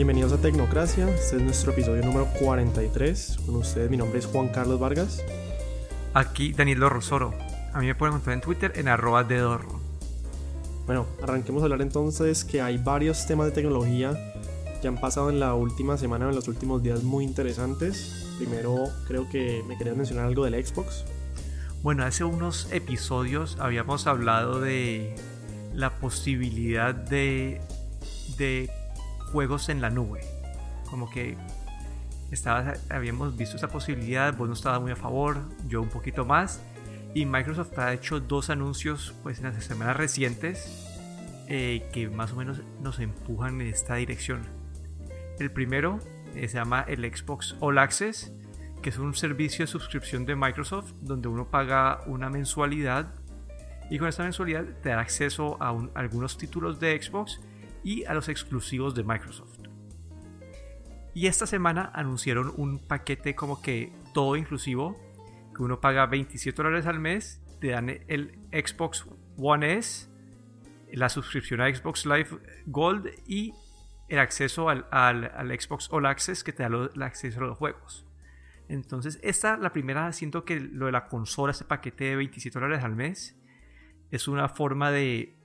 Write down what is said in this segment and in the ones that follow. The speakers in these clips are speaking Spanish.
Bienvenidos a Tecnocracia, este es nuestro episodio número 43. Con ustedes mi nombre es Juan Carlos Vargas. Aquí Danilo Rosoro. A mí me pueden encontrar en Twitter en arroba de dorro. Bueno, arranquemos a hablar entonces que hay varios temas de tecnología que han pasado en la última semana, en los últimos días muy interesantes. Primero creo que me querías mencionar algo del Xbox. Bueno, hace unos episodios habíamos hablado de la posibilidad de, de juegos en la nube. Como que estaba, habíamos visto esa posibilidad, vos no estabas muy a favor, yo un poquito más. Y Microsoft ha hecho dos anuncios pues, en las semanas recientes eh, que más o menos nos empujan en esta dirección. El primero eh, se llama el Xbox All Access, que es un servicio de suscripción de Microsoft donde uno paga una mensualidad y con esta mensualidad te da acceso a, a algunos títulos de Xbox y a los exclusivos de Microsoft. Y esta semana anunciaron un paquete como que todo inclusivo, que uno paga 27 dólares al mes, te dan el Xbox One S, la suscripción a Xbox Live Gold y el acceso al, Xbox All Access que te da el acceso a los juegos. Entonces, esta, la primera, siento que lo de la consola, este paquete de 27 dólares al mes, es una forma de,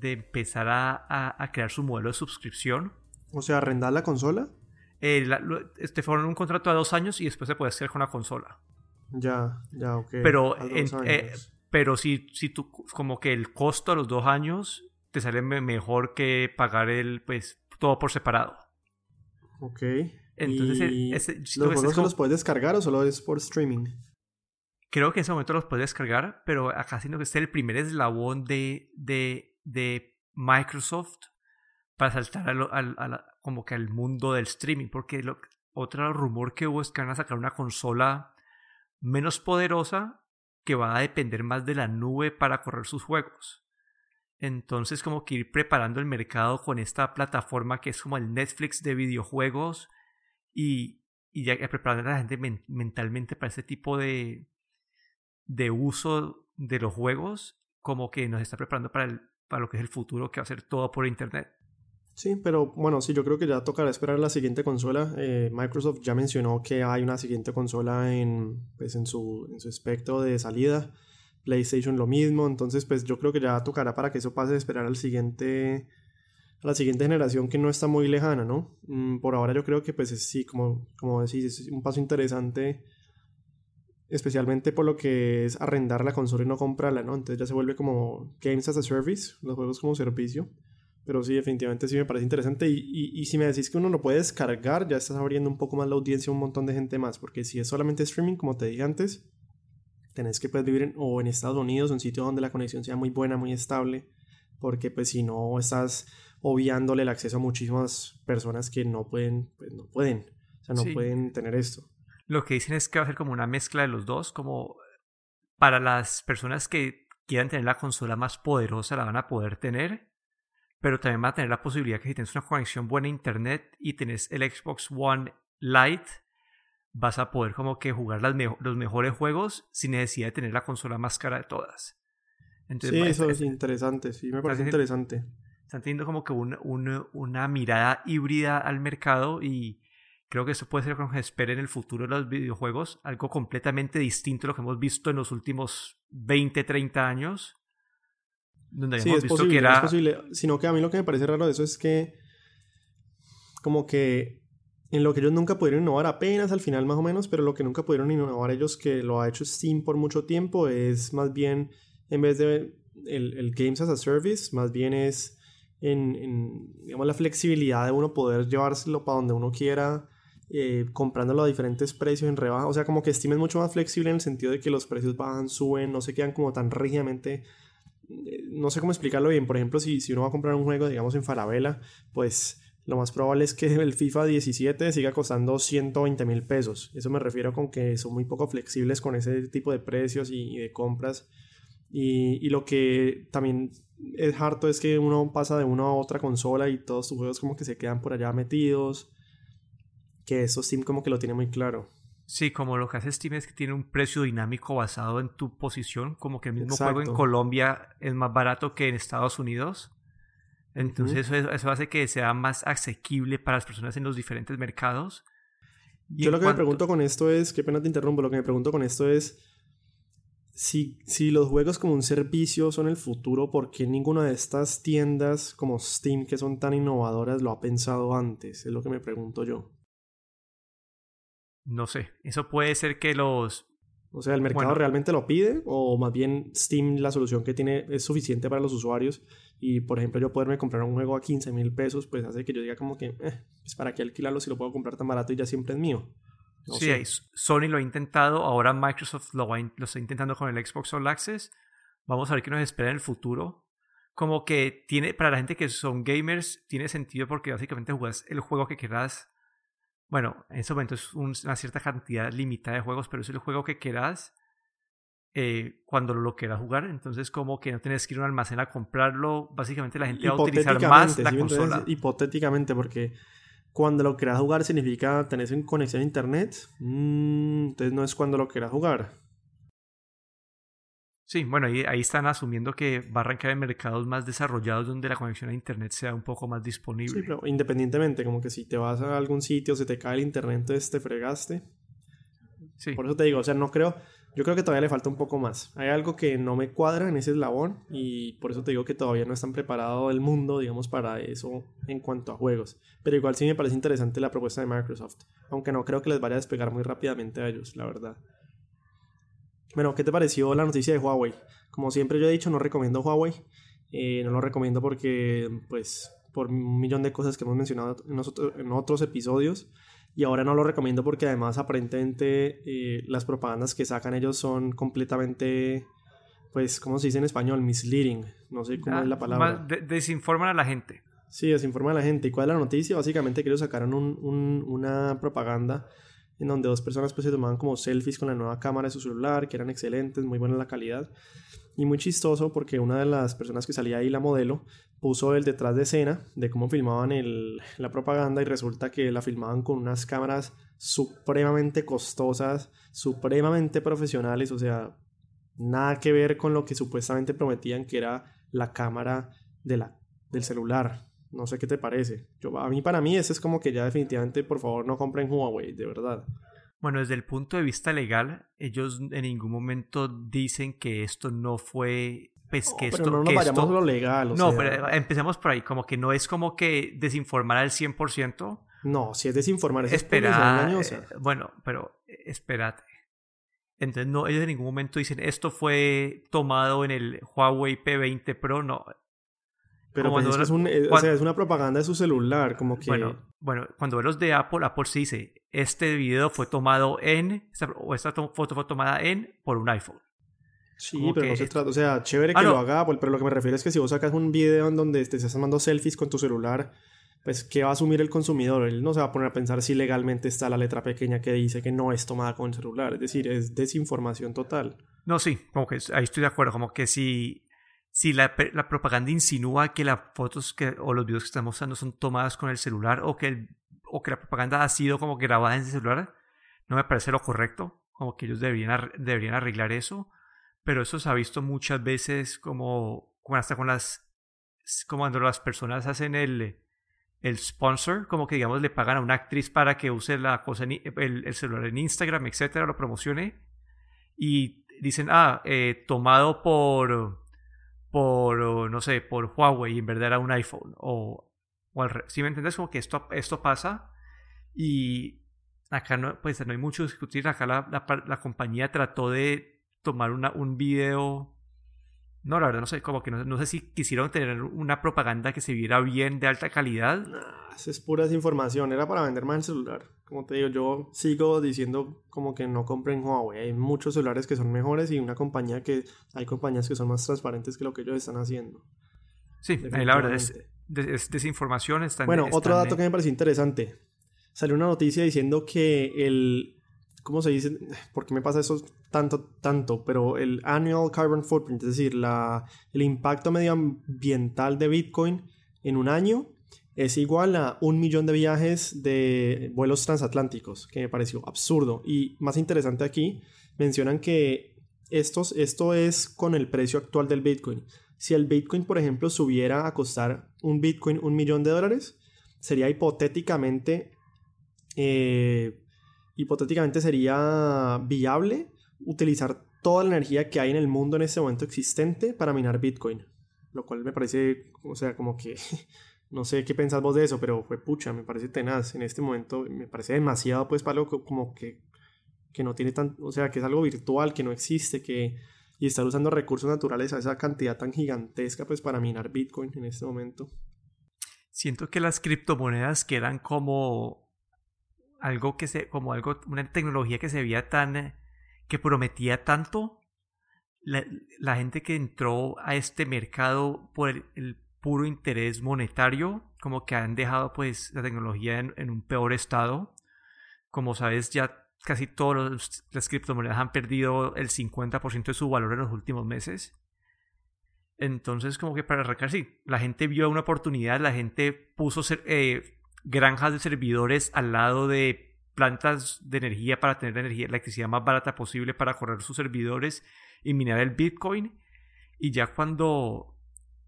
de empezar a, a, crear su modelo de suscripción. O sea, arrendar la consola. Eh, la, este, fueron un contrato de dos años y después se puede hacer con la consola. Ya, ya, ok. Pero, eh, pero si, si tú, como que el costo a los dos años te sale mejor que pagar el, pues, todo por separado. Ok. Entonces, ¿los juegos los puedes descargar o solo es por streaming? Creo que en ese momento los puedes descargar, pero acá siento que es el primer eslabón de, de, de Microsoft para saltar al, como que al mundo del streaming, porque lo, otro rumor que hubo es que van a sacar una consola menos poderosa que va a depender más de la nube para correr sus juegos. Entonces como que ir preparando el mercado con esta plataforma que es como el Netflix de videojuegos y, y ya preparando a la gente mentalmente para ese tipo de, de uso de los juegos, como que nos está preparando para, el, para lo que es el futuro, que va a ser todo por Internet. Sí, pero bueno, sí, yo creo que ya tocará esperar la siguiente consola. Eh, Microsoft ya mencionó que hay una siguiente consola en, pues, en, su, en su espectro de salida. PlayStation lo mismo, entonces pues yo creo que ya tocará para que eso pase esperar al siguiente a la siguiente generación que no está muy lejana, ¿no? Mm, por ahora yo creo que pues sí, como, como decís, es un paso interesante, especialmente por lo que es arrendar la consola y no comprarla, ¿no? Entonces ya se vuelve como Games as a Service, los juegos como servicio. Pero sí, definitivamente sí me parece interesante. Y, y, y, si me decís que uno lo puede descargar, ya estás abriendo un poco más la audiencia a un montón de gente más. Porque si es solamente streaming, como te dije antes, tenés que pues, vivir en, o en Estados Unidos, un sitio donde la conexión sea muy buena, muy estable, porque pues si no estás obviándole el acceso a muchísimas personas que no pueden, pues no pueden, o sea, no pueden tener esto. Lo que dicen es que va a ser como una mezcla de los dos, como para las personas que quieran tener la consola más poderosa la van a poder tener, pero también van a tener la posibilidad que si tienes una conexión buena a internet y tienes el Xbox One Lite, vas a poder como que jugar las los mejores juegos sin necesidad de tener la consola más cara de todas. Entonces, sí, eso es, interesante, sí, me parece interesante. Están teniendo como que una, una, mirada híbrida al mercado y creo que eso puede ser lo que espera en el futuro de los videojuegos, algo completamente distinto a lo que hemos visto en los últimos 20, 30 años. Donde sí, es posible, es posible. Sino que a mí lo que me parece raro de eso es que como que en lo que ellos nunca pudieron innovar apenas al final más o menos, pero lo que nunca pudieron innovar ellos que lo ha hecho Steam por mucho tiempo es más bien, en vez de el, Games as a Service, más bien es en, digamos, la flexibilidad de uno poder llevárselo para donde uno quiera, eh, comprándolo a diferentes precios en rebaja. O sea, como que Steam es mucho más flexible en el sentido de que los precios bajan, suben, no se quedan como tan rígidamente eh, no sé cómo explicarlo bien. Por ejemplo, si, si uno va a comprar un juego, digamos, en Falabella, pues lo más probable es que el FIFA 17 siga costando 120 mil pesos. Eso me refiero con que son muy poco flexibles con ese tipo de precios y, de compras. Y, lo que también es harto es que uno pasa de una a otra consola y todos tus juegos como que se quedan por allá metidos. Que eso Steam como que lo tiene muy claro. Sí, como lo que hace Steam es que tiene un precio dinámico basado en tu posición, como que el mismo juego en Colombia es más barato que en Estados Unidos. Entonces eso, hace que sea más asequible para las personas en los diferentes mercados. Yo lo que me pregunto con esto es, qué pena te interrumpo, lo que me pregunto con esto es si, si los juegos como un servicio son el futuro, ¿por qué ninguna de estas tiendas como Steam que son tan innovadoras lo ha pensado antes? Es lo que me pregunto yo. No sé, eso puede ser que los o sea, ¿el mercado realmente lo pide? ¿O más bien Steam, la solución que tiene, es suficiente para los usuarios? Y, por ejemplo, yo poderme comprar un juego a 15 mil pesos, pues hace que yo diga como que, eh, pues para qué alquilarlo si lo puedo comprar tan barato y ya siempre es mío. sí, Sony lo ha intentado, ahora Microsoft lo, lo está intentando con el Xbox All Access. Vamos a ver qué nos espera en el futuro. Como que tiene, para la gente que son gamers, tiene sentido porque básicamente juegas el juego que quieras bueno, en ese momento es una cierta cantidad limitada de juegos, pero es el juego que quieras eh, cuando lo quieras jugar. Entonces, como que no tienes que ir a un almacén a comprarlo. Básicamente, la gente va a utilizar más la consola. hipotéticamente, porque cuando lo quieras jugar significa tener conexión a internet. Mm, entonces, no es cuando lo quieras jugar. Sí, bueno, ahí, ahí, están asumiendo que va a arrancar en mercados más desarrollados donde la conexión a Internet sea un poco más disponible. Sí, pero independientemente, como que si te vas a algún sitio, se te cae el Internet, entonces te fregaste. Sí. Por eso te digo, o sea, no creo, yo creo que todavía le falta un poco más. Hay algo que no me cuadra en ese eslabón y por eso te digo que todavía no están preparado el mundo, digamos, para eso en cuanto a juegos. Pero igual sí me parece interesante la propuesta de Microsoft, aunque no creo que les vaya a despegar muy rápidamente a ellos, la verdad. Bueno, ¿qué te pareció la noticia de Huawei? Como siempre yo he dicho, no recomiendo Huawei. Eh, no lo recomiendo porque, pues, por un millón de cosas que hemos mencionado en, otros episodios. Y ahora no lo recomiendo porque además aparentemente eh, las propagandas que sacan ellos son completamente, pues, ¿cómo se dice en español? Misleading. No sé cómo es la palabra. desinforman a la gente. Sí, desinforman a la gente. ¿Y cuál es la noticia? Básicamente que ellos sacaron una propaganda en donde dos personas pues se tomaban como selfies con la nueva cámara de su celular, que eran excelentes, muy buena la calidad. Y muy chistoso porque una de las personas que salía ahí, la modelo, puso el detrás de escena de cómo filmaban el, la propaganda y resulta que la filmaban con unas cámaras supremamente costosas, supremamente profesionales, o sea, nada que ver con lo que supuestamente prometían que era la cámara de la, del celular. No sé qué te parece. Yo, a mí, para mí, ese es como que ya definitivamente, por favor, no compren Huawei, de verdad. Bueno, desde el punto de vista legal, ellos en ningún momento dicen que esto no fue pues que esto, no nos vayamos lo legal. no, pero empecemos por ahí, como que no es como que desinformar al 100%. No, si es desinformar, es Espera, eh, bueno, pero espérate. Entonces, no, ellos en ningún momento dicen esto fue tomado en el Huawei P20 Pro, no. Pero pues es, un, eh, o sea, es una propaganda de su celular, como que... Bueno, bueno, cuando ves los de Apple, Apple sí dice, este video fue tomado en, o esta foto fue tomada en, por un iPhone. Sí, pero no se trata, o sea, chévere ah, que lo haga Apple, pero lo que me refiero es que si vos sacas un video en donde te estás tomando selfies con tu celular, pues, ¿qué va a asumir el consumidor? Él no se va a poner a pensar si legalmente está la letra pequeña que dice que no es tomada con el celular. Es decir, es desinformación total. No, sí, como que ahí estoy de acuerdo, como que si si la, propaganda insinúa que las fotos que, o los videos que estamos mostrando son tomadas con el celular o que, o que la propaganda ha sido como grabada en ese celular, no me parece lo correcto, como que ellos deberían, deberían arreglar eso, pero eso se ha visto muchas veces como, hasta con las, como cuando las personas hacen el, el sponsor, como que digamos le pagan a una actriz para que use la cosa el, el, celular en Instagram, etcétera, lo promocione y dicen, ah, eh, tomado por por, no sé, por Huawei y en verdad era un iPhone. O, o al Si me entiendes, como que esto, esto pasa y acá no, pues no hay mucho discutir. Acá la, la, compañía trató de tomar una, un video. No, la verdad, no sé, como que no, no, sé si quisieron tener una propaganda que se viera bien de alta calidad. es pura desinformación, era para vender más el celular como te digo, yo sigo diciendo como que no compren Huawei. Hay muchos celulares que son mejores y una compañía que hay compañías que son más transparentes que lo que ellos están haciendo. Sí, la verdad es, desinformación. Está bueno, otro dato que me pareció interesante. Salió una noticia diciendo que el ¿cómo se dice? ¿Por qué me pasa eso tanto, tanto? Pero el annual carbon footprint, es decir, la, el impacto medioambiental de Bitcoin en un año es igual a un millón de viajes de vuelos transatlánticos, que me pareció absurdo. Y más interesante aquí, mencionan que estos, esto es con el precio actual del Bitcoin. si el Bitcoin, por ejemplo, subiera a costar un Bitcoin un millón de dólares, sería hipotéticamente, eh, hipotéticamente sería viable utilizar toda la energía que hay en el mundo en este momento existente para minar Bitcoin. Lo cual me parece, o sea, como que no sé qué pensás vos de eso, pero fue pucha, me parece tenaz. En este momento me parece demasiado, pues, para algo como que, que no tiene tan, o sea, que es algo virtual, que no existe, que y estar usando recursos naturales a esa cantidad tan gigantesca pues para minar Bitcoin en este momento. Siento que las criptomonedas quedan como algo que se como algo una tecnología que se veía tan que prometía tanto la, gente que entró a este mercado por el, puro interés monetario como que han dejado pues la tecnología en, un peor estado como sabes ya casi todas las criptomonedas han perdido el 50% de su valor en los últimos meses. Entonces, como que para arrancar, sí, la gente vio una oportunidad, la gente puso eh, granjas de servidores al lado de plantas de energía para tener la energía, electricidad más barata posible para correr sus servidores y minar el Bitcoin. Y ya cuando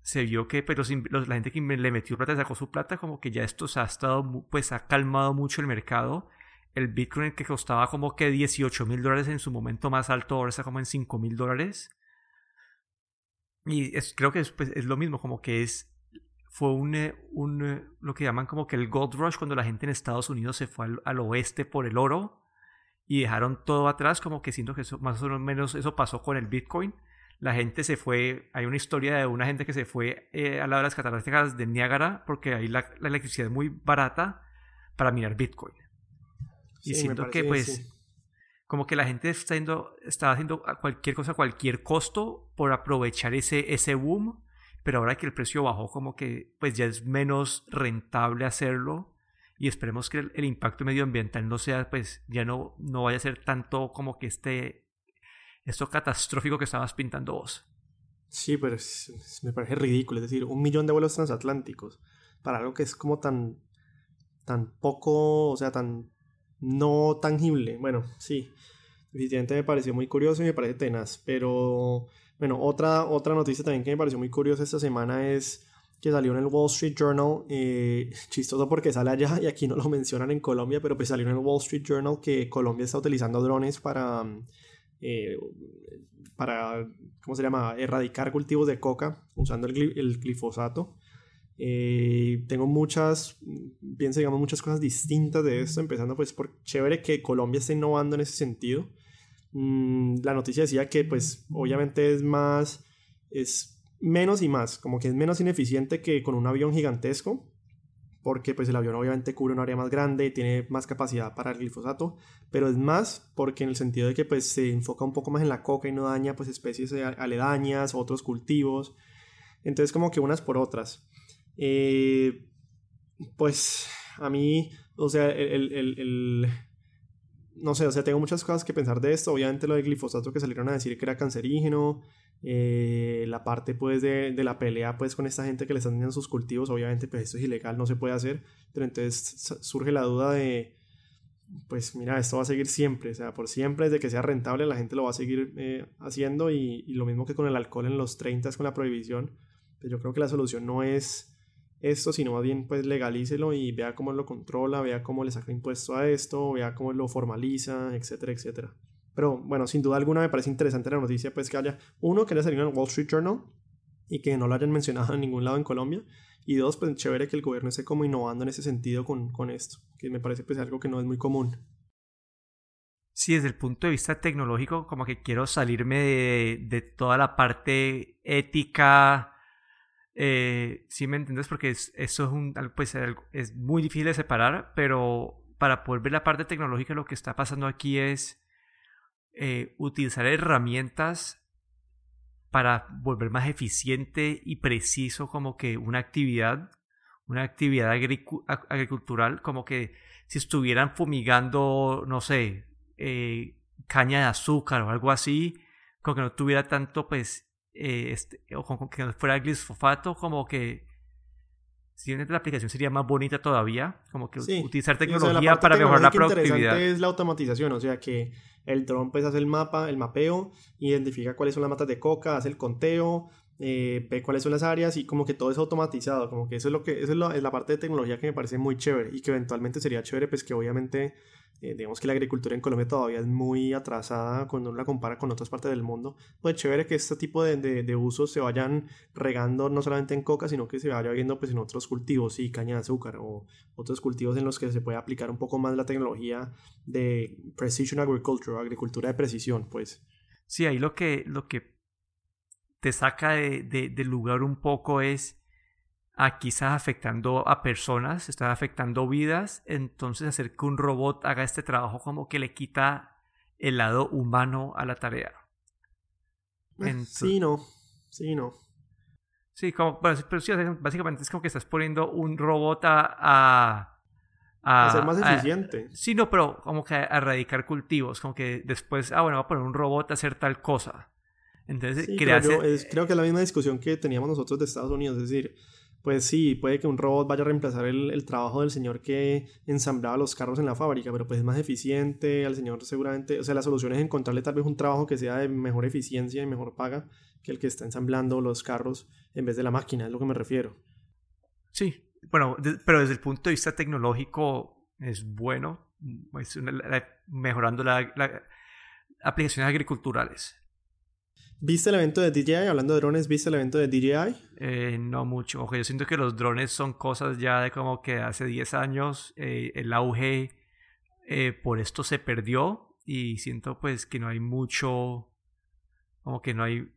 se vio que pues, la gente que le metió plata sacó su plata, como que ya esto se ha estado, pues ha calmado mucho el mercado el Bitcoin que costaba como que 18 mil dólares en su momento más alto, ahora está como en 5 mil dólares. Y es, creo que es, pues, es, lo mismo, como que es fue un, eh, un, eh, lo que llaman como que el gold rush cuando la gente en Estados Unidos se fue al, oeste por el oro y dejaron todo atrás, como que siento que eso, más o menos eso pasó con el Bitcoin. La gente se fue, hay una historia de una gente que se fue eh, al lado de las cataratas de Niágara porque ahí la, la electricidad es muy barata para minar Bitcoin. Y siento que pues como que la gente está haciendo, está haciendo cualquier cosa a cualquier costo por aprovechar ese, ese boom, pero ahora que el precio bajó como que pues ya es menos rentable hacerlo y esperemos que el, impacto medioambiental no sea pues ya no, no vaya a ser tanto como que este esto catastrófico que estabas pintando vos. Sí, pero me parece ridículo, es decir, un millón de vuelos transatlánticos para algo que es como tan tan poco, o sea, tan no tangible. Bueno, sí, definitivamente me pareció muy curioso y me parece tenaz. Pero, bueno, otra, otra noticia también que me pareció muy curiosa esta semana es que salió en el Wall Street Journal, eh, chistoso porque sale allá y aquí no lo mencionan en Colombia, pero pues salió en el Wall Street Journal que Colombia está utilizando drones para, eh, para ¿cómo se llama?, erradicar cultivos de coca usando el, glifosato. Eh, tengo muchas, pienso, digamos, muchas cosas distintas de esto, empezando pues por chévere que Colombia esté innovando en ese sentido. Mm, la noticia decía que pues obviamente es más, es menos y más, como que es menos ineficiente que con un avión gigantesco, porque pues el avión obviamente cubre un área más grande, tiene más capacidad para el glifosato, pero es más porque en el sentido de que pues se enfoca un poco más en la coca y no daña pues especies aledañas, otros cultivos, entonces como que unas por otras. Eh, pues a mí, o sea, el, no sé, o sea, tengo muchas cosas que pensar de esto. Obviamente lo de glifosato que salieron a decir que era cancerígeno. Eh, la parte pues de, la pelea pues con esta gente que le están dañando sus cultivos. Obviamente pues esto es ilegal, no se puede hacer. Pero entonces surge la duda de, pues mira, esto va a seguir siempre. O sea, por siempre, desde que sea rentable, la gente lo va a seguir eh, haciendo. Y, y, lo mismo que con el alcohol en los 30 con la prohibición. Pues yo creo que la solución no es esto, sino más bien pues legalícelo y vea cómo lo controla, vea cómo le saca impuesto a esto, vea cómo lo formaliza, etcétera, etcétera. Pero bueno, sin duda alguna me parece interesante la noticia pues que haya, uno, que haya salido en el Wall Street Journal y que no lo hayan mencionado en ningún lado en Colombia. Y dos, pues chévere que el gobierno esté como innovando en ese sentido con, con esto, que me parece pues algo que no es muy común. Sí, desde el punto de vista tecnológico, como que quiero salirme de, de toda la parte ética, eh, sí me entiendes porque eso es un pues es muy difícil de separar pero para poder ver la parte tecnológica lo que está pasando aquí es eh, utilizar herramientas para volver más eficiente y preciso como que una actividad una actividad agricultural como que si estuvieran fumigando no sé eh, caña de azúcar o algo así como que no tuviera tanto pues eh, este, o con, que no fuera glifosato, como que si la aplicación sería más bonita todavía, como que utilizar tecnología para mejorar la productividad. es la automatización, o sea que el dron pues hace el mapa, el mapeo, identifica cuáles son las matas de coca, hace el conteo, eh, ve cuáles son las áreas y como que todo es automatizado, como que eso es lo que, eso es, es la parte de tecnología que me parece muy chévere y que eventualmente sería chévere, pues que obviamente eh, digamos que la agricultura en Colombia todavía es muy atrasada cuando la compara con otras partes del mundo. Pues chévere que este tipo de, de, usos se vayan regando no solamente en coca, sino que se vaya viendo pues en otros cultivos, y caña de azúcar o otros cultivos en los que se puede aplicar un poco más la tecnología de precision agriculture, agricultura de precisión, pues. Sí, ahí lo que, lo que te saca de, de lugar un poco es aquí estás afectando a personas, estás afectando vidas, entonces hacer que un robot haga este trabajo como que le quita el lado humano a la tarea. Eh, sí, no, sí, no. Sí, como, pero, sí, básicamente es como que estás poniendo un robot a... a, ser más eficiente. sí, no, pero como que a erradicar cultivos, como que después, ah, bueno, voy a poner un robot a hacer tal cosa. Entonces, creo que es la misma discusión que teníamos nosotros de Estados Unidos, es decir, pues sí, puede que un robot vaya a reemplazar el, trabajo del señor que ensamblaba los carros en la fábrica, pero pues es más eficiente, al señor seguramente, o sea, la solución es encontrarle tal vez un trabajo que sea de mejor eficiencia y mejor paga que el que está ensamblando los carros en vez de la máquina, es lo que me refiero. Sí, bueno, pero desde el punto de vista tecnológico es bueno, es mejorando las aplicaciones agriculturales. ¿Viste el evento de DJI? Hablando de drones, ¿viste el evento de DJI? Eh, no mucho. Yo siento que los drones son cosas ya de como que hace 10 años eh, el auge eh, por esto se perdió y siento pues que no hay mucho, como que no hay,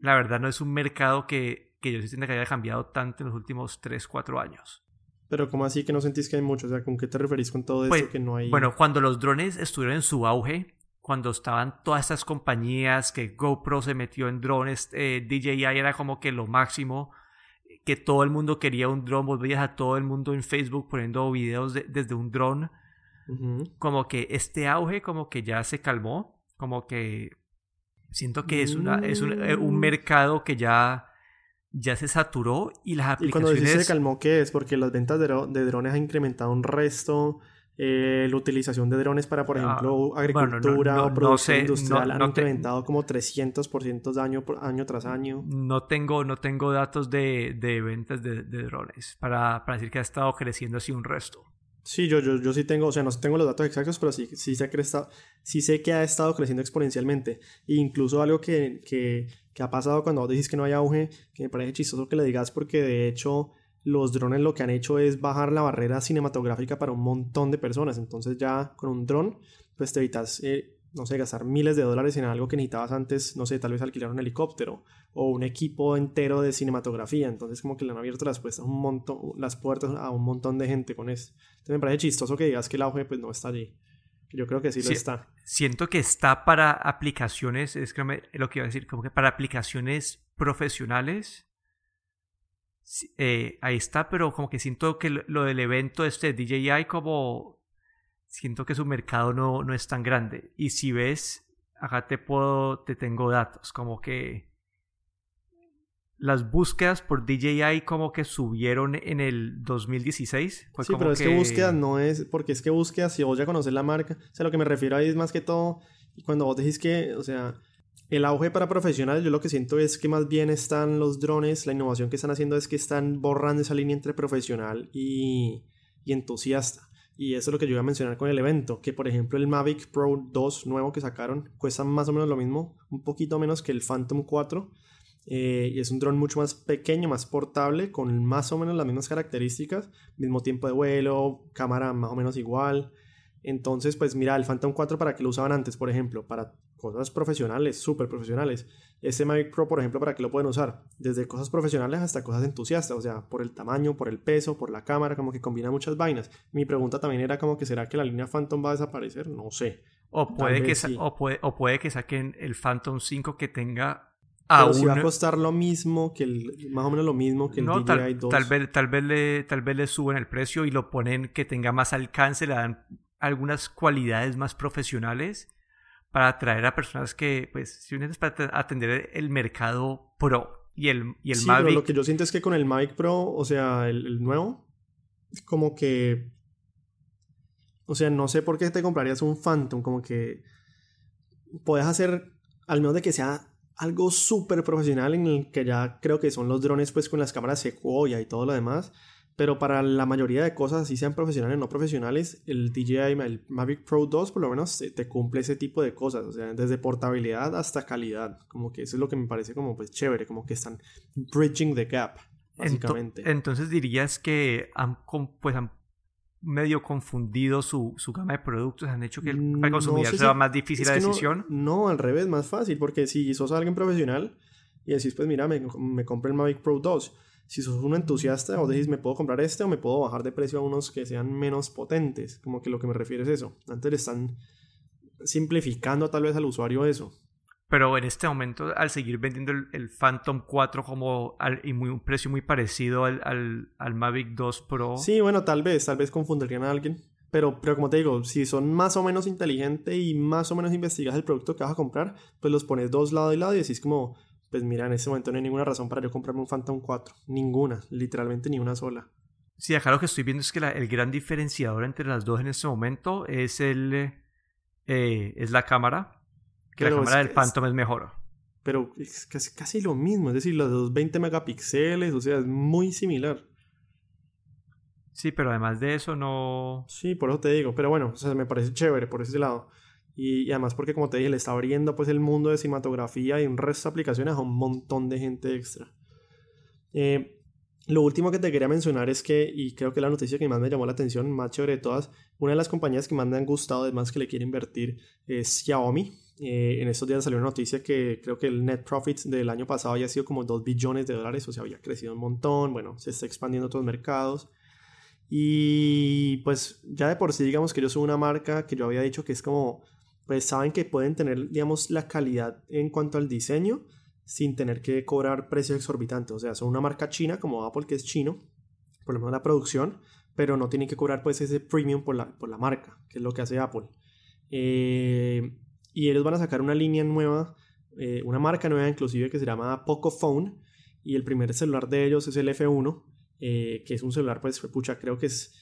la verdad no es un mercado que, que yo siento que haya cambiado tanto en los últimos 3, 4 años. Pero ¿cómo así que no sentís que hay mucho? O sea, ¿con qué te referís con todo pues, esto que no hay? Bueno, cuando los drones estuvieron en su auge, cuando estaban todas estas compañías, que GoPro se metió en drones, eh, DJI era como que lo máximo, que todo el mundo quería un drone, vos veías a todo el mundo en Facebook poniendo videos desde un drone, como que este auge como que ya se calmó, como que siento que es, una, es un, eh, un, mm. mercado que ya, ya se saturó y las aplicaciones... Y cuando se calmó, ¿qué es? Porque las ventas de, de drones han incrementado un resto eh, la utilización de drones para, por ah, ejemplo, agricultura o producción industrial han incrementado como 300% de año, por, año tras año. No tengo, no tengo datos de, de ventas de, drones para, para, decir que ha estado creciendo así un resto. Sí, yo, yo, yo sí tengo, o sea, no tengo los datos exactos, pero sí, sí, sé, que está, sí sé que ha estado creciendo exponencialmente. E incluso algo que, que, que ha pasado cuando vos decís que no hay auge, que me parece chistoso que le digas porque de hecho los drones lo que han hecho es bajar la barrera cinematográfica para un montón de personas. Entonces ya con un dron, pues te evitas, eh, no sé, gastar miles de dólares en algo que necesitabas antes, no sé, tal vez alquilar un helicóptero o un equipo entero de cinematografía. Entonces como que le han abierto las, puertas un montón, las puertas a un montón de gente con eso. Entonces me parece chistoso que digas que el auge pues no está allí. Yo creo que sí, lo está. Siento que está para aplicaciones, es lo que iba a decir, como que para aplicaciones profesionales eh, ahí está, pero como que siento que lo, del evento este de DJI como siento que su mercado no, no es tan grande. Y si ves, acá te puedo, te tengo datos, como que las búsquedas por DJI como que subieron en el 2016. sí, pero es que... búsquedas no es, porque es que búsquedas, si vos ya conoces la marca, o sea, lo que me refiero ahí es más que todo, cuando vos decís que, o sea, el auge para profesionales, yo lo que siento es que más bien están los drones, la innovación que están haciendo es que están borrando esa línea entre profesional y, entusiasta. Y eso es lo que yo iba a mencionar con el evento, que por ejemplo el Mavic Pro 2 nuevo que sacaron cuesta más o menos lo mismo, un poquito menos que el Phantom 4. Eh, y es un dron mucho más pequeño, más portable, con más o menos las mismas características, mismo tiempo de vuelo, cámara más o menos igual. Entonces, pues mira, el Phantom 4 para qué lo usaban antes, por ejemplo, para cosas profesionales, súper profesionales. Este Mavic Pro, por ejemplo, ¿para qué lo pueden usar? Desde cosas profesionales hasta cosas entusiastas, o sea, por el tamaño, por el peso, por la cámara, como que combina muchas vainas. Mi pregunta también era como que ¿será que la línea Phantom va a desaparecer? No sé. O puede, que, o puede, que saquen el Phantom 5 que tenga Pero si va a costar lo mismo que el, más o menos lo mismo que el DJI tal, 2. Tal vez, tal vez le, tal vez le suben el precio y lo ponen que tenga más alcance, le dan algunas cualidades más profesionales para atraer a personas que, pues, si es para atender el mercado pro y el, y el sí, Pero lo que yo siento es que con el Mavic Pro, o sea, el, nuevo, como que. O sea, no sé por qué te comprarías un Phantom, como que. Puedes hacer, al menos de que sea algo súper profesional en el que ya creo que son los drones pues con las cámaras Sequoia y todo lo demás. Pero para la mayoría de cosas, así sean profesionales o no profesionales, el DJI, el Mavic Pro 2 por lo menos te, cumple ese tipo de cosas, o sea, desde portabilidad hasta calidad, como que eso es lo que me parece como pues chévere, como que están bridging the gap, básicamente. entonces dirías que han, pues, han medio confundido su, su, gama de productos, han hecho que el, mm, consumidor sea más difícil la decisión. No, al revés, más fácil, porque si sos alguien profesional y decís, pues mira, me, me compré el Mavic Pro 2, si sos un entusiasta o decís, me puedo comprar este o me puedo bajar de precio a unos que sean menos potentes, como que lo que me refiero es eso. Antes le están simplificando tal vez al usuario eso. Pero en este momento, al seguir vendiendo el, Phantom 4 como al, y muy, un precio muy parecido al, al, al, Mavic 2 Pro. Sí, bueno, tal vez, tal vez confundirían a alguien. Pero, pero como te digo, si son más o menos inteligentes y más o menos investigas el producto que vas a comprar, pues los pones dos lado y lado y decís como, pues mira, en ese momento no hay ninguna razón para yo comprarme un Phantom 4. Ninguna, literalmente ni una sola. Sí, acá lo que estoy viendo es que el gran diferenciador entre las dos en este momento es el eh, es la cámara que la cámara del Phantom es, mejor. Pero es casi, casi, lo mismo, es decir, los de 20 megapíxeles, o sea, es muy similar. Sí, pero además de eso no... Sí, por eso te digo, pero bueno, o sea, me parece chévere por ese lado. Y, además porque, como te dije, le está abriendo pues el mundo de cinematografía y un resto de aplicaciones a un montón de gente extra. Eh, lo último que te quería mencionar es que, y creo que la noticia que más me llamó la atención, más chévere de todas, una de las compañías que más me han gustado, además que le quiere invertir, es Xiaomi. Eh, en estos días salió una noticia que creo que el net profit del año pasado había sido como 2 billones de dólares, o sea, había crecido un montón, bueno, se está expandiendo a otros mercados. Y pues ya de por sí, digamos que yo soy una marca que yo había dicho que es como, pues saben que pueden tener, digamos, la calidad en cuanto al diseño sin tener que cobrar precios exorbitantes. O sea, son una marca china como Apple, que es chino, por lo menos la producción, pero no tienen que cobrar pues ese premium por la, por la marca, que es lo que hace Apple. Eh, y ellos van a sacar una línea nueva, eh, una marca nueva inclusive que se llama Pocophone y el primer celular de ellos es el F1, eh, que es un celular pues pucha, creo que es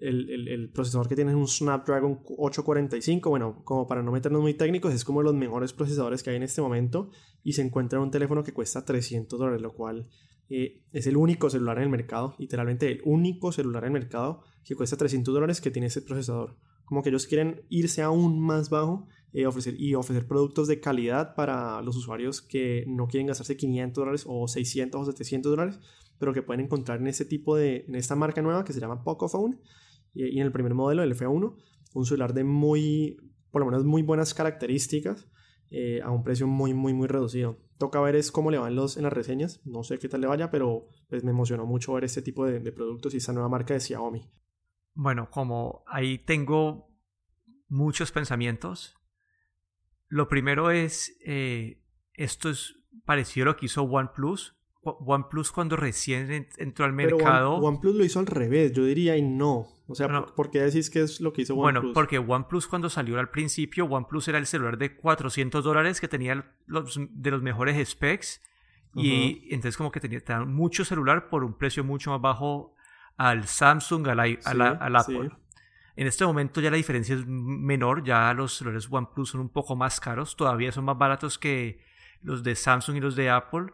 el, el, procesador que tiene es un Snapdragon 845, bueno, como para no meternos muy técnicos, es como los mejores procesadores que hay en este momento y se encuentra en un teléfono que cuesta 300 dólares, lo cual eh, es el único celular en el mercado, literalmente el único celular en el mercado que cuesta 300 dólares que tiene ese procesador. Como que ellos quieren irse aún más bajo eh, ofrecer, y ofrecer productos de calidad para los usuarios que no quieren gastarse 500 dólares o 600 o 700 dólares, pero que pueden encontrar en este tipo de, en esta marca nueva que se llama Pocophone y, y en el primer modelo, el F1, un celular de muy, por lo menos muy buenas características eh, a un precio muy, muy, muy reducido. Toca ver es cómo le van los en las reseñas, no sé qué tal le vaya, pero pues me emocionó mucho ver este tipo de, de productos y esta nueva marca de Xiaomi. Bueno, como ahí tengo muchos pensamientos, lo primero es, eh, esto es parecido a lo que hizo OnePlus. OnePlus cuando recién entró al mercado... Pero OnePlus lo hizo al revés, yo diría y no. O sea, ¿por qué decís que es lo que hizo OnePlus? Bueno, porque OnePlus cuando salió al principio, OnePlus era el celular de 400 dólares que tenía los, de los mejores specs. Y entonces como que tenía, mucho celular por un precio mucho más bajo al Samsung, al, al Apple. En este momento ya la diferencia es menor, ya los celulares OnePlus son un poco más caros, todavía son más baratos que los de Samsung y los de Apple,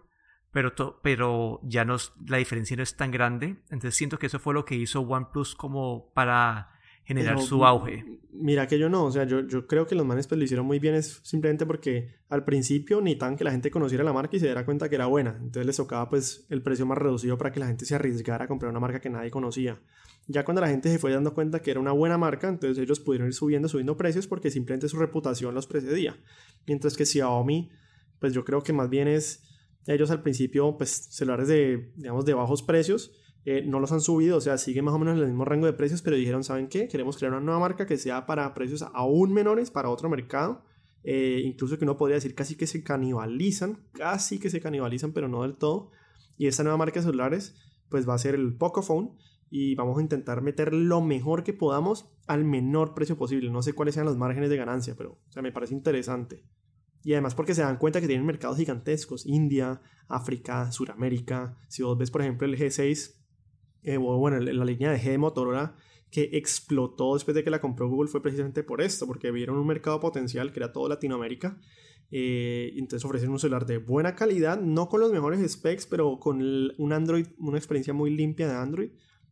pero, pero ya no, la diferencia no es tan grande. Entonces siento que eso fue lo que hizo OnePlus como para generar su auge. Mira que yo no, o sea, yo, yo creo que los manes pues lo hicieron muy bien es simplemente porque al principio ni tan que la gente conociera la marca y se diera cuenta que era buena, entonces les tocaba pues el precio más reducido para que la gente se arriesgara a comprar una marca que nadie conocía. Ya cuando la gente se fue dando cuenta que era una buena marca, entonces ellos pudieron ir subiendo, subiendo precios porque simplemente su reputación los precedía. Mientras que Xiaomi, pues yo creo que más bien es ellos al principio pues celulares de digamos de bajos precios eh, no los han subido, o sea, sigue más o menos en el mismo rango de precios, pero dijeron, ¿saben qué? Queremos crear una nueva marca que sea para precios aún menores para otro mercado. Eh, incluso que uno podría decir casi que se canibalizan, casi que se canibalizan, pero no del todo. Y esta nueva marca de celulares, pues va a ser el Pocophone y vamos a intentar meter lo mejor que podamos al menor precio posible. No sé cuáles sean los márgenes de ganancia, pero me parece interesante. Y además porque se dan cuenta que tienen mercados gigantescos, India, África, Suramérica. Si vos ves, por ejemplo, el G6 eh, bueno, la línea de G de Motorola que explotó después de que la compró Google fue precisamente por esto, porque vieron un mercado potencial que era todo Latinoamérica Eh, entonces ofrecen un celular de buena calidad, no con los mejores specs, pero con un Android, una experiencia muy limpia de Android.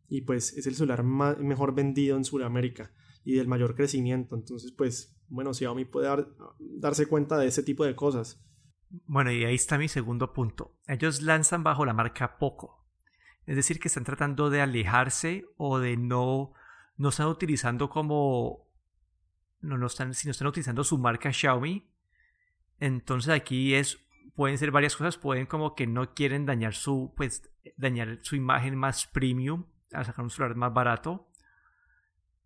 Y pues es el celular mejor vendido en Sudamérica y del mayor crecimiento. Entonces, pues, bueno, Xiaomi puede darse cuenta de ese tipo de cosas. Bueno, y ahí está mi segundo punto. Ellos lanzan bajo la marca Poco. Es decir, que están tratando de alejarse o de no, no están utilizando como, no, no están, sino están utilizando su marca Xiaomi. Entonces aquí es, pueden ser varias cosas, pueden como que no quieren dañar su, pues, dañar su imagen más premium al sacar un celular más barato.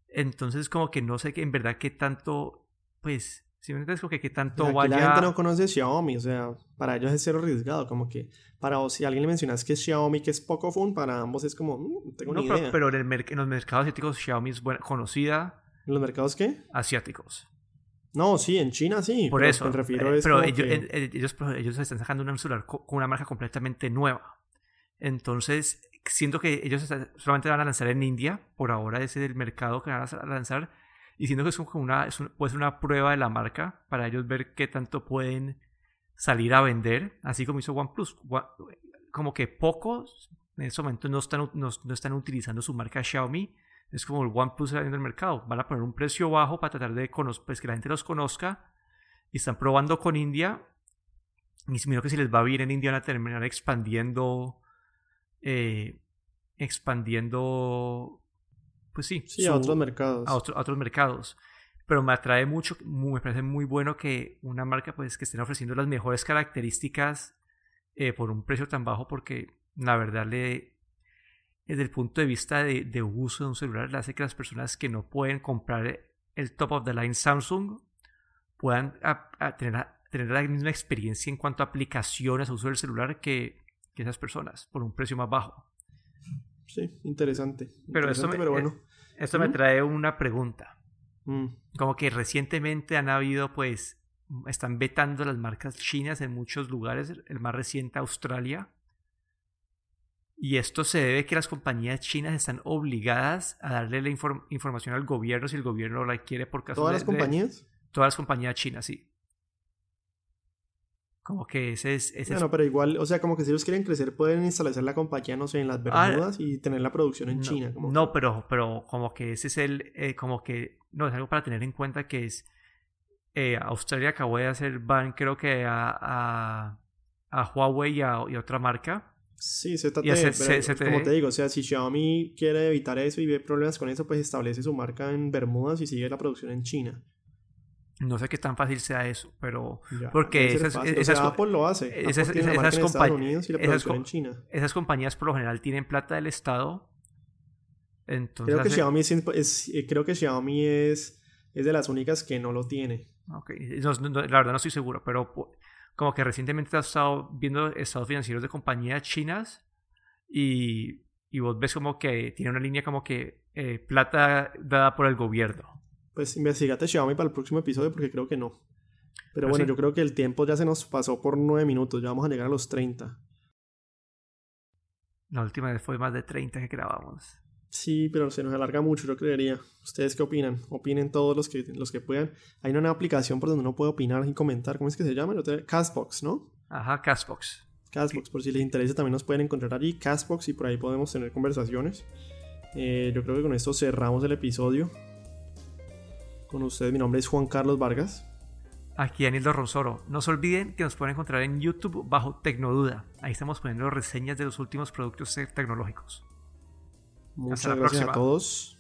Entonces como que no sé en verdad qué tanto, pues, si me entiendes, como que tanto Aquí vaya... La gente no conoce Xiaomi, o sea, para ellos es cero arriesgado, como que para vos, si alguien le mencionas que es Xiaomi, que es poco phone, para ambos es como, mm, tengo no, idea. Pero, en, el en, los mercados asiáticos Xiaomi es buena, conocida. ¿En los mercados qué? Asiáticos. No, sí, en China sí. Por eso. Me refiero eh, pero ellos, ellos, ellos, están sacando un celular con una marca completamente nueva. Entonces, siento que ellos solamente van a lanzar en India, por ahora ese es el mercado que van a lanzar, y siento que es como una, puede ser una prueba de la marca para ellos ver qué tanto pueden salir a vender, así como hizo OnePlus. Como que pocos en este momento no están, no, están utilizando su marca Xiaomi, es como el OnePlus saliendo del mercado, van a poner un precio bajo para tratar de pues, que la gente los conozca, y están probando con India, y si que si les va bien en India van a terminar expandiendo eh, expandiendo, pues sí, a otros mercados. A, otros mercados. Pero me atrae mucho, me parece muy bueno que una marca pues que estén ofreciendo las mejores características eh, por un precio tan bajo porque la verdad le, desde el punto de vista de, uso de un celular, le hace que las personas que no pueden comprar el top of the line Samsung puedan tener, tener, la misma experiencia en cuanto a aplicaciones, uso del celular que esas personas por un precio más bajo. Sí, interesante. Pero, esto, me, bueno. Eh, esto me trae una pregunta. Mm. Como que recientemente han habido, pues, están vetando las marcas chinas en muchos lugares, el más reciente Australia. Y esto se debe a que las compañías chinas están obligadas a darle la información al gobierno si el gobierno la quiere por caso ¿Todas las compañías? todas las compañías chinas, sí. Como que ese es... Ese bueno, pero igual, o sea, como que si ellos quieren crecer pueden instalarse la compañía, no sé, en las ah, Bermudas y tener la producción en China. no, pero, pero como que ese es el... Eh, como que... No, es algo para tener en cuenta que es... Eh, Australia acabó de hacer ban creo que a, a, Huawei y a, otra marca. Sí, se trata de, como te digo, o sea, si Xiaomi quiere evitar eso y ve problemas con eso, pues establece su marca en Bermudas y sigue la producción en China. No sé qué tan fácil sea eso, pero porque esas, esas, Apple lo hace. Esas, esas, compañías en China. esas compañías por lo general tienen plata del Estado. Entonces creo que Xiaomi es, eh, creo que Xiaomi es, es de las únicas que no lo tiene. Ok, la verdad no estoy seguro, pero como que recientemente has estado viendo estados financieros de compañías chinas y, y vos ves como que tiene una línea como que eh, plata dada por el gobierno pues investigate Xiaomi para el próximo episodio porque creo que no. Pero, bueno, yo creo que el tiempo ya se nos pasó por nueve minutos, ya vamos a llegar a los 30. La última vez fue más de 30 que grabamos. Sí, pero se nos alarga mucho, yo creería. ¿Ustedes qué opinan? Opinen todos los que, los que puedan. Hay una aplicación por donde uno puede opinar y comentar. ¿Cómo es que se llama? Castbox, ¿no? Ajá, Castbox. Castbox, por si les interesa también nos pueden encontrar allí, Castbox, y por ahí podemos tener conversaciones. Eh, yo creo que con esto cerramos el episodio con ustedes. Mi nombre es Juan Carlos Vargas. Aquí Daniel Rosoro. No se olviden que nos pueden encontrar en YouTube bajo Tecnoduda. Ahí estamos poniendo reseñas de los últimos productos tecnológicos. Muchas gracias a todos.